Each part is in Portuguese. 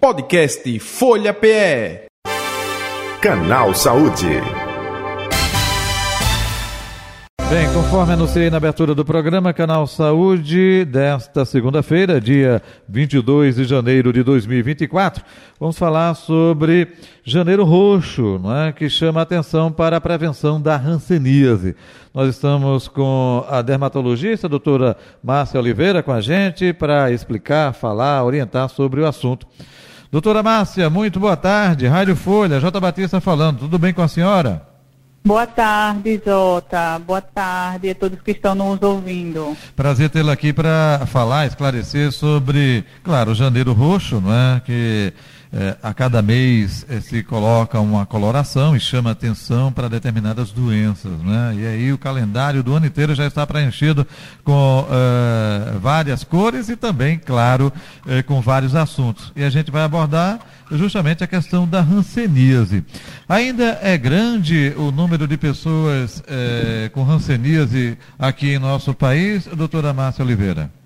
Podcast Folha PE. Canal Saúde. Bem, conforme anunciei na abertura do programa, Canal Saúde, desta segunda-feira, dia 22 de janeiro de 2024, vamos falar sobre Janeiro Roxo, não é? que chama a atenção para a prevenção da hanseníase. Nós estamos com a dermatologista, a doutora Márcia Oliveira, com a gente para explicar, falar, orientar sobre o assunto. Doutora Márcia, muito boa tarde. Rádio Folha, J. Batista falando. Tudo bem com a senhora? Boa tarde, Jota. Boa tarde a todos que estão nos ouvindo. Prazer tê-la aqui para falar, esclarecer sobre, claro, o Janeiro Roxo, não é? Que é, a cada mês é, se coloca uma coloração e chama atenção para determinadas doenças. Né? E aí o calendário do ano inteiro já está preenchido com é, várias cores e também, claro, com vários assuntos. E a gente vai abordar justamente a questão da ranceníase. Ainda é grande o número de pessoas com ranceníase aqui em nosso país, doutora Márcia Oliveira?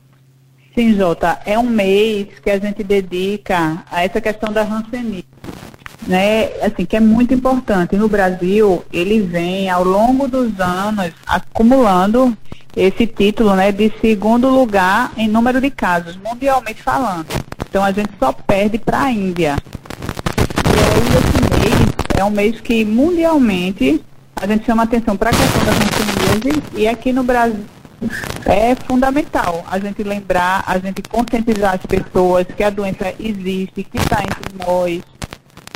Sim, Jota, é um mês que a gente dedica a essa questão da ranceníase, né? Assim, que é muito importante. No Brasil, ele vem ao longo dos anos acumulando esse título, né, de segundo lugar em número de casos, mundialmente falando. Então a gente só perde para a Índia. E aí esse mês é um mês que mundialmente a gente chama atenção para a questão da ranceníase e aqui no Brasil é fundamental a gente lembrar, a gente conscientizar as pessoas que a doença existe, que está entre nós,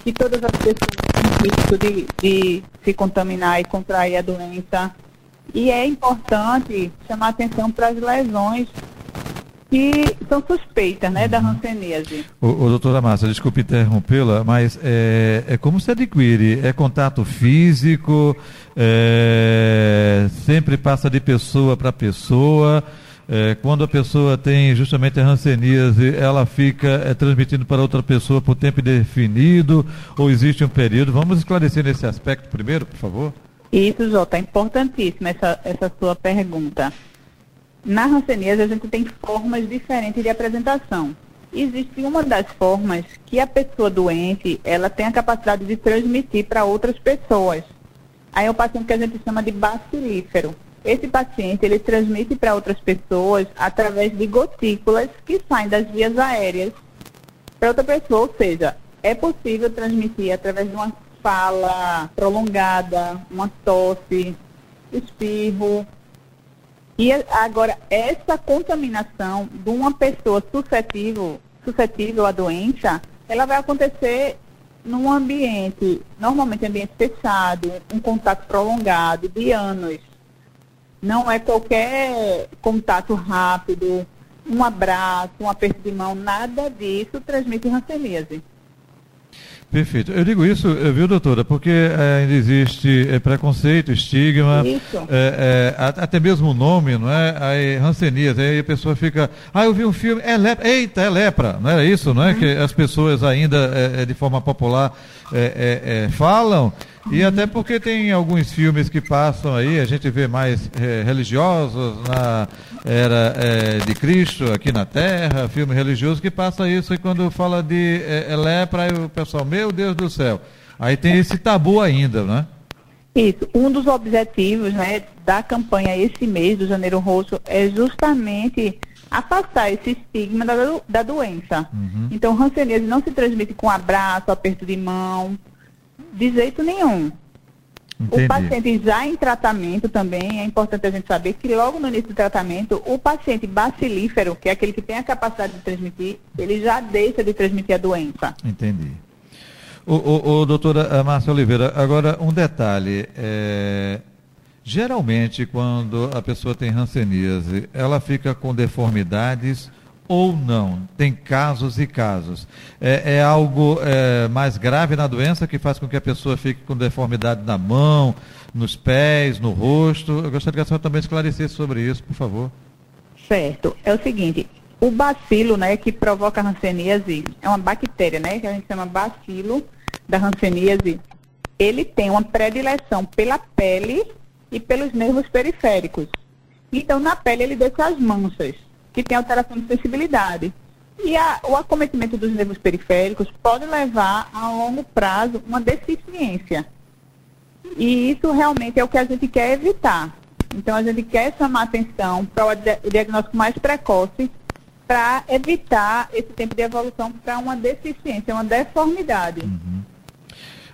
que todas as pessoas têm risco de, de se contaminar e contrair a doença. E é importante chamar atenção para as lesões que são suspeitas né, da hanseníase. O, o doutora Márcia, desculpe interrompê-la, mas é, é como se adquire? É contato físico? É, sempre passa de pessoa para pessoa? É, quando a pessoa tem justamente a hanseníase, ela fica é, transmitindo para outra pessoa por tempo definido ou existe um período? Vamos esclarecer nesse aspecto primeiro, por favor? Isso, Jota, é importantíssima essa, essa sua pergunta. Na hanseníase, a gente tem formas diferentes de apresentação. Existe uma das formas que a pessoa doente, ela tem a capacidade de transmitir para outras pessoas. Aí é o paciente que a gente chama de bacilífero. Esse paciente, ele transmite para outras pessoas através de gotículas que saem das vias aéreas para outra pessoa. Ou seja, é possível transmitir através de uma fala prolongada, uma tosse, espirro, e agora, essa contaminação de uma pessoa suscetível, suscetível à doença, ela vai acontecer num ambiente, normalmente ambiente fechado, um contato prolongado de anos. Não é qualquer contato rápido, um abraço, um aperto de mão, nada disso transmite hanseníase. Perfeito. Eu digo isso, eh, viu, doutora, porque é, ainda existe é, preconceito, estigma, é, até mesmo o nome, não é? Aí, Hansenias, aí a pessoa fica, ah, eu vi um filme, é lepra, eita, é lepra, não era isso, não é? Uhum. Que as pessoas ainda, de forma popular, falam. E até porque tem alguns filmes que passam aí, a gente vê mais é, religiosos na era é, de Cristo aqui na Terra, filme religioso que passa isso e quando fala de é, lepra, o pessoal, meu Deus do céu. Aí tem esse tabu ainda, né? Isso. Um dos objetivos né, da campanha esse mês do Janeiro Roxo é justamente afastar esse estigma da, da doença. Uhum. Então, hanseníase não se transmite com abraço, aperto de mão, de jeito nenhum. Entendi. O paciente já em tratamento também, é importante a gente saber que logo no início do tratamento, o paciente bacilífero, que é aquele que tem a capacidade de transmitir, ele já deixa de transmitir a doença. Entendi. O, o, o doutora Márcia Oliveira, agora um detalhe. É, geralmente, quando a pessoa tem hanseníase, ela fica com deformidades ou não? Tem casos e casos. É, é algo é, mais grave na doença que faz com que a pessoa fique com deformidade na mão, nos pés, no rosto? Eu gostaria que a senhora também esclarecesse sobre isso, por favor. Certo. É o seguinte, o bacilo, né, que provoca a hanseníase, é uma bactéria, né, que a gente chama bacilo da hanseníase. Ele tem uma predileção pela pele e pelos nervos periféricos. Então, na pele ele deixa as manchas que tem alteração de sensibilidade. E a, o acometimento dos nervos periféricos pode levar a longo prazo uma deficiência. E isso realmente é o que a gente quer evitar. Então a gente quer chamar atenção para o diagnóstico mais precoce para evitar esse tempo de evolução para uma deficiência, uma deformidade. Uhum.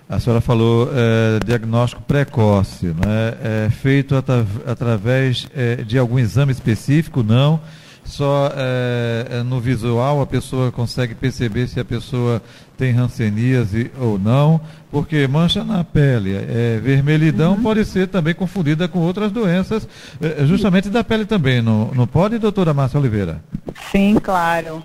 A senhora falou é, diagnóstico precoce, né? é feito atra através é, de algum exame específico, não? Só é, no visual a pessoa consegue perceber se a pessoa tem ranceníase ou não, porque mancha na pele, é, vermelhidão uhum. pode ser também confundida com outras doenças, é, justamente da pele também, não, não pode, doutora Márcia Oliveira? Sim, claro.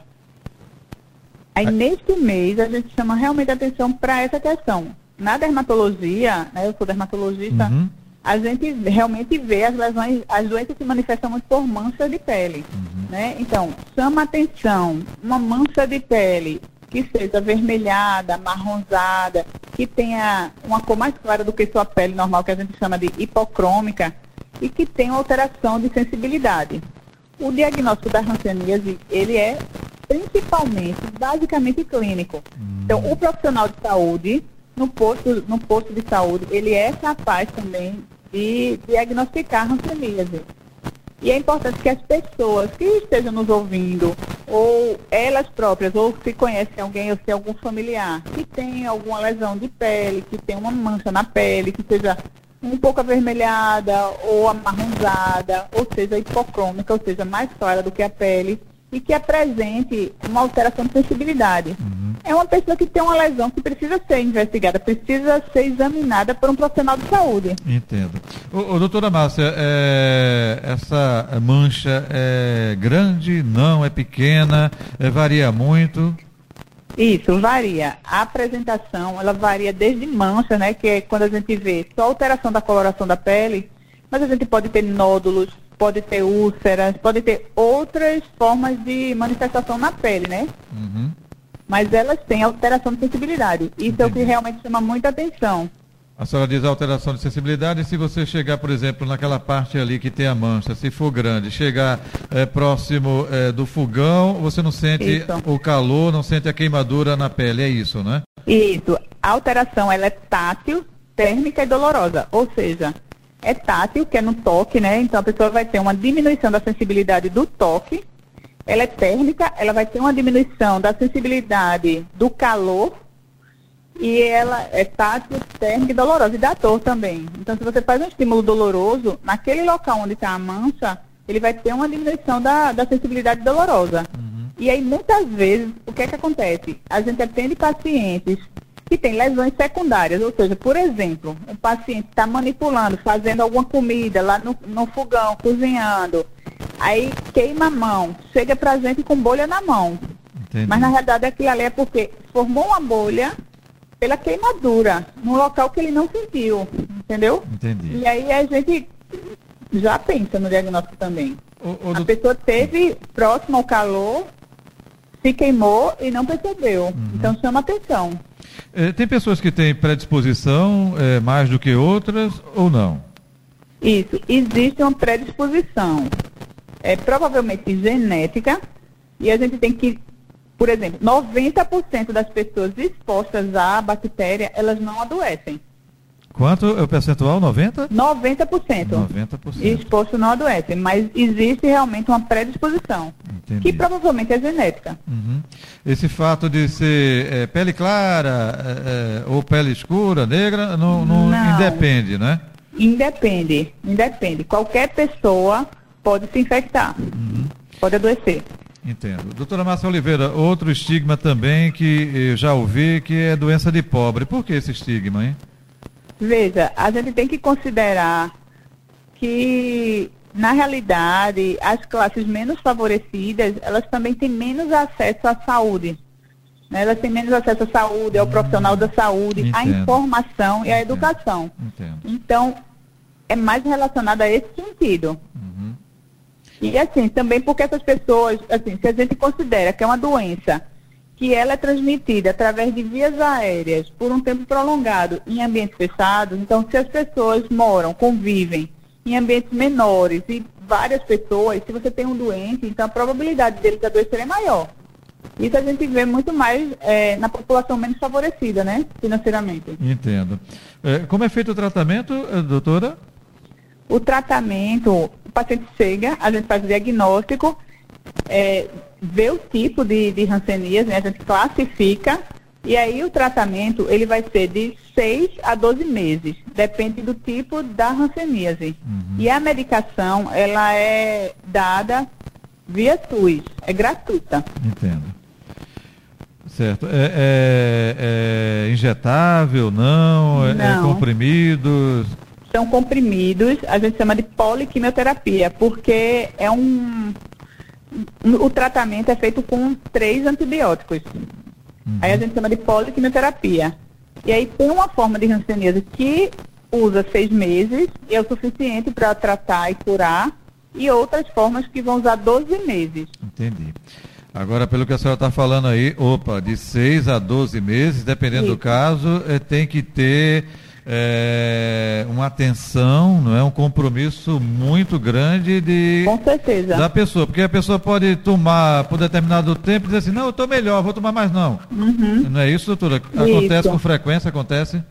Aí, neste mês, a gente chama realmente atenção para essa questão. Na dermatologia, né, eu sou dermatologista, uhum. A gente realmente vê as lesões, as doenças se manifestam muito por manchas de pele. Uhum. Né? Então, chama atenção, uma mancha de pele que seja avermelhada, marronzada, que tenha uma cor mais clara do que sua pele normal, que a gente chama de hipocrômica, e que tenha alteração de sensibilidade. O diagnóstico da hanseníase, ele é principalmente, basicamente clínico. Então, o profissional de saúde, no posto, no posto de saúde, ele é capaz também de diagnosticar hanseníase. E é importante que as pessoas que estejam nos ouvindo, ou elas próprias, ou se conhecem alguém, ou se algum familiar, que tem alguma lesão de pele, que tem uma mancha na pele, que seja um pouco avermelhada ou amarronzada, ou seja, hipocrômica, ou seja, mais clara do que a pele, e que apresente uma alteração de sensibilidade. Uhum. É uma pessoa que tem uma lesão que precisa ser investigada, precisa ser examinada por um profissional de saúde. Entendo. Ô, ô, doutora Márcia, é, essa mancha é grande, não, é pequena, é, varia muito? Isso, varia. A apresentação, ela varia desde mancha, né, que é quando a gente vê só alteração da coloração da pele, mas a gente pode ter nódulos, pode ter úlceras, pode ter outras formas de manifestação na pele, né? Uhum. Mas elas têm alteração de sensibilidade. Isso Entendi. é o que realmente chama muita atenção. A senhora diz alteração de sensibilidade, se você chegar, por exemplo, naquela parte ali que tem a mancha, se for grande, chegar é, próximo é, do fogão, você não sente isso. o calor, não sente a queimadura na pele, é isso, né? Isso. A alteração ela é tátil, térmica e dolorosa, ou seja, é tátil, que é no toque, né? Então a pessoa vai ter uma diminuição da sensibilidade do toque. Ela é térmica, ela vai ter uma diminuição da sensibilidade do calor. E ela é tátil, térmica e dolorosa. E dá dor também. Então, se você faz um estímulo doloroso, naquele local onde está a mancha, ele vai ter uma diminuição da, da sensibilidade dolorosa. Uhum. E aí, muitas vezes, o que é que acontece? A gente atende pacientes que tem lesões secundárias, ou seja, por exemplo, o paciente está manipulando, fazendo alguma comida lá no, no fogão, cozinhando, aí queima a mão, chega para gente com bolha na mão. Entendi. Mas na realidade aquilo ali é porque formou uma bolha pela queimadura, num local que ele não sentiu, entendeu? Entendi. E aí a gente já pensa no diagnóstico também. O, o a do... pessoa teve próximo ao calor, se queimou e não percebeu. Uhum. Então chama atenção. É, tem pessoas que têm predisposição é, mais do que outras ou não? Isso, existe uma predisposição. É provavelmente genética e a gente tem que, por exemplo, 90% das pessoas expostas à bactéria, elas não adoecem. Quanto é o percentual? 90%? 90%. 90%. Exposto não adoece, mas existe realmente uma predisposição, Entendi. que provavelmente é genética. Uhum. Esse fato de ser é, pele clara é, ou pele escura, negra, não, não, não, independe, né? Independe, independe. Qualquer pessoa pode se infectar, uhum. pode adoecer. Entendo. Doutora Márcia Oliveira, outro estigma também que eu já ouvi, que é doença de pobre. Por que esse estigma, hein? Veja, a gente tem que considerar que, na realidade, as classes menos favorecidas, elas também têm menos acesso à saúde. Né? Elas têm menos acesso à saúde, ao hum, profissional da saúde, entendo. à informação e à educação. Entendo. Então, é mais relacionado a esse sentido. Uhum. E assim, também porque essas pessoas, assim, se a gente considera que é uma doença que ela é transmitida através de vias aéreas por um tempo prolongado em ambientes fechados, então se as pessoas moram, convivem em ambientes menores e várias pessoas, se você tem um doente, então a probabilidade dele adoecer é maior. Isso a gente vê muito mais é, na população menos favorecida, né, financeiramente. Entendo. É, como é feito o tratamento, eh, doutora? O tratamento, paciente chega, a gente faz o diagnóstico, é, vê o tipo de, de rancenias, né, a gente classifica, e aí o tratamento ele vai ser de 6 a 12 meses, depende do tipo da ranceníase. Uhum. E a medicação, ela é dada via SUS, é gratuita. Entendo. Certo. É, é, é injetável, não? É, é não. É comprimidos? São comprimidos, a gente chama de poliquimioterapia, porque é um. O tratamento é feito com três antibióticos. Uhum. Aí a gente chama de poliquimioterapia. E aí tem uma forma de hanseníase que usa seis meses e é o suficiente para tratar e curar, e outras formas que vão usar 12 meses. Entendi. Agora, pelo que a senhora está falando aí, opa, de 6 a 12 meses, dependendo Isso. do caso, é, tem que ter é, uma atenção, não é um compromisso muito grande de Com certeza. da pessoa, porque a pessoa pode tomar por determinado tempo e dizer assim, não, eu estou melhor, vou tomar mais não. Uhum. Não é isso, doutora? Acontece isso. com frequência, acontece?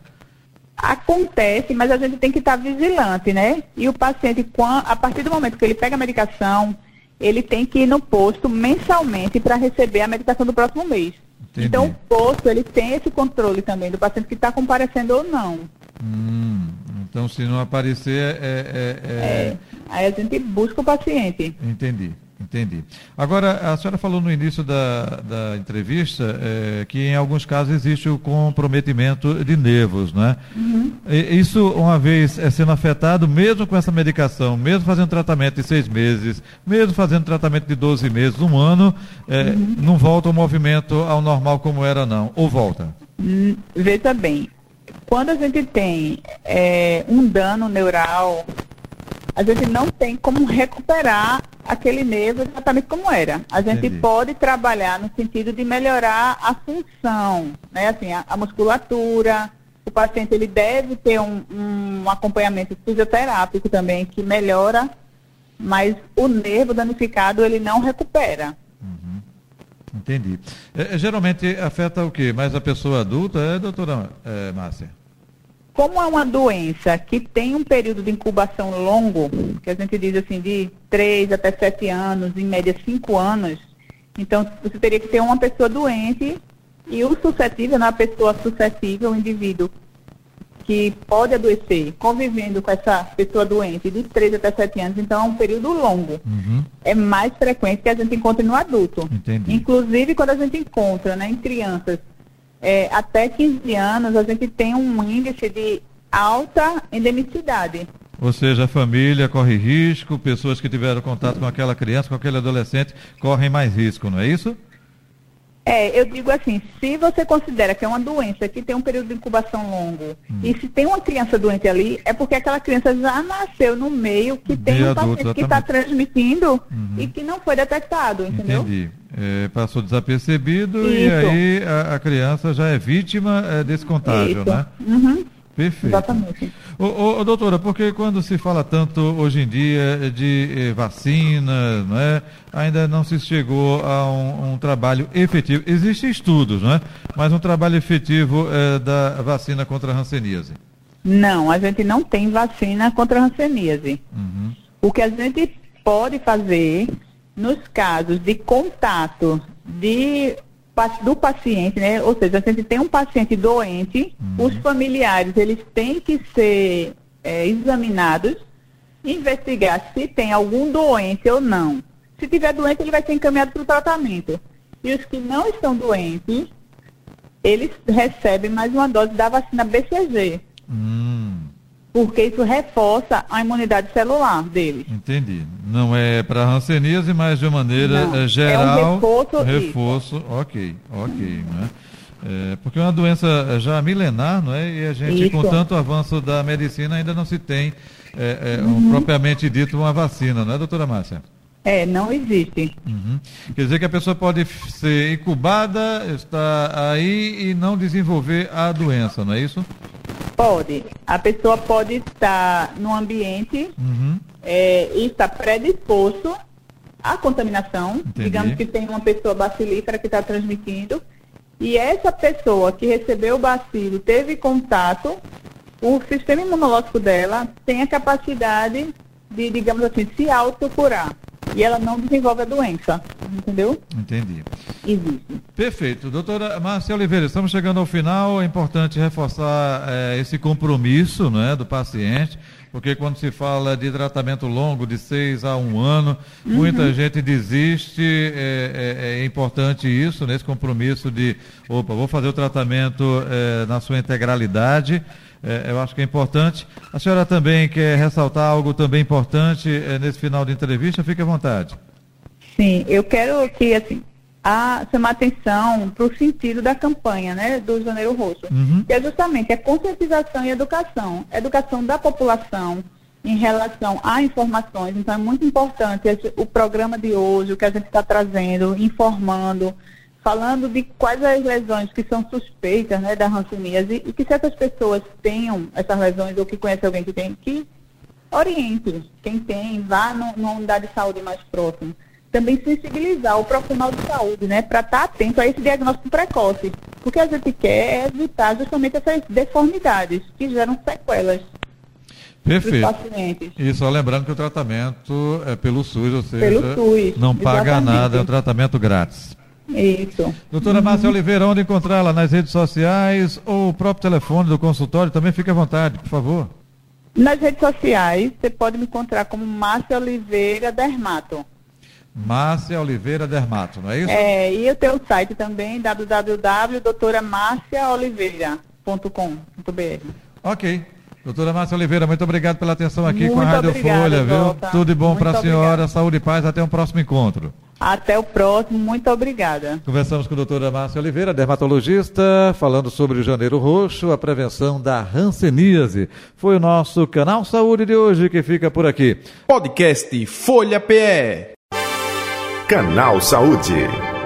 Acontece, mas a gente tem que estar vigilante, né? E o paciente, a partir do momento que ele pega a medicação, ele tem que ir no posto mensalmente para receber a medicação do próximo mês. Entendi. Então o posto ele tem esse controle também do paciente que está comparecendo ou não. Hum, então se não aparecer é, é, é... é Aí a gente busca o paciente. Entendi. Entendi. Agora, a senhora falou no início da, da entrevista é, que em alguns casos existe o comprometimento de nervos, né? Uhum. isso, uma vez é sendo afetado, mesmo com essa medicação, mesmo fazendo tratamento de seis meses, mesmo fazendo tratamento de 12 meses, um ano, é, uhum. não volta o movimento ao normal como era, não? Ou volta? Hum, veja bem, quando a gente tem é, um dano neural a gente não tem como recuperar aquele nervo exatamente como era. A gente Entendi. pode trabalhar no sentido de melhorar a função, né? Assim, a, a musculatura. O paciente ele deve ter um, um acompanhamento fisioterápico também que melhora, mas o nervo danificado ele não recupera. Uhum. Entendi. É, geralmente afeta o quê? Mais a pessoa adulta, é, doutora é, Márcia? Como é uma doença que tem um período de incubação longo, que a gente diz assim, de 3 até 7 anos, em média 5 anos, então você teria que ter uma pessoa doente e o suscetível, na pessoa suscetível, o indivíduo que pode adoecer, convivendo com essa pessoa doente de 3 até 7 anos, então é um período longo. Uhum. É mais frequente que a gente encontre no adulto. Entendi. Inclusive quando a gente encontra né, em crianças é, até 15 anos, a gente tem um índice de alta endemicidade. Ou seja, a família corre risco, pessoas que tiveram contato com aquela criança, com aquele adolescente, correm mais risco, não é isso? É, eu digo assim, se você considera que é uma doença que tem um período de incubação longo, hum. e se tem uma criança doente ali, é porque aquela criança já nasceu no meio que tem um adulto, paciente que está transmitindo uhum. e que não foi detectado, entendeu? Entendi. É, passou desapercebido Isso. e aí a, a, criança já é vítima é, desse contágio, Isso. né? Uhum. Perfeito. Exatamente. Ô, ô, doutora, porque quando se fala tanto hoje em dia de eh, vacina, né, ainda não se chegou a um, um, trabalho efetivo. Existem estudos, né, mas um trabalho efetivo eh, da vacina contra a hanseníase. Não, a gente não tem vacina contra a hanseníase. Uhum. O que a gente pode fazer nos casos de contato de do paciente, né? Ou seja, a gente tem um paciente doente, uhum. os familiares eles têm que ser é, examinados, investigar se tem algum doente ou não. Se tiver doente, ele vai ser encaminhado para o tratamento. E os que não estão doentes, eles recebem mais uma dose da vacina BCG. Hum porque isso reforça a imunidade celular deles. Entendi. Não é para ranceníase, mas de maneira Não, geral. É um reforço. Reforço, isso. ok, ok. Né? É, porque é uma doença já milenar, não é? E a gente, isso. com tanto avanço da medicina, ainda não se tem é, é, um, uhum. propriamente dito uma vacina, não é, doutora Márcia? É, não existe. Uhum. Quer dizer que a pessoa pode ser incubada, estar aí e não desenvolver a doença, não é isso? Pode. A pessoa pode estar no ambiente uhum. é, e estar predisposto a contaminação. Entendi. Digamos que tem uma pessoa bacilífera que está transmitindo. E essa pessoa que recebeu o bacilo teve contato, o sistema imunológico dela tem a capacidade de, digamos assim, se autocurar. E ela não desenvolve a doença. Entendeu? Entendi. Existe. Perfeito. Doutora Márcia Oliveira, estamos chegando ao final. É importante reforçar é, esse compromisso né, do paciente porque quando se fala de tratamento longo, de seis a um ano, uhum. muita gente desiste. É, é, é, importante isso, nesse compromisso de, opa, vou fazer o tratamento é, na sua integralidade. É, eu acho que é importante. A senhora também quer ressaltar algo também importante é, nesse final de entrevista? Fique à vontade. Sim, eu quero que, assim, a chamar atenção para o sentido da campanha né, do Janeiro Roxo, uhum. que é justamente a conscientização e educação. Educação da população em relação a informações. Então, é muito importante esse, o programa de hoje, o que a gente está trazendo, informando, falando de quais as lesões que são suspeitas né, da hanseníase e, e que certas pessoas tenham essas lesões ou que conhece alguém que tem, que oriente quem tem, vá numa unidade de saúde mais próxima também sensibilizar o profissional de saúde, né, para estar tá atento a esse diagnóstico precoce. Porque a gente quer é evitar justamente essas deformidades que geram sequelas. Perfeito. E só lembrando que o tratamento é pelo SUS, ou seja, pelo SUS, não paga exatamente. nada, é um tratamento grátis. Isso. Doutora. Márcia Oliveira, onde encontrá-la? Nas redes sociais ou o próprio telefone do consultório? Também fique à vontade, por favor. Nas redes sociais, você pode me encontrar como Márcia Oliveira Dermato. Márcia Oliveira Dermato, não é isso? É, e o teu site também, www.doutoramarciaoliveira.com.br. Ok. Doutora Márcia Oliveira, muito obrigado pela atenção aqui muito com a Rádio obrigada, Folha, viu? Tudo de bom para a senhora, saúde e paz, até o próximo encontro. Até o próximo, muito obrigada. Conversamos com a doutora Márcia Oliveira, dermatologista, falando sobre o janeiro roxo, a prevenção da ranceníase. Foi o nosso canal Saúde de hoje que fica por aqui. Podcast Folha PE. Canal Saúde.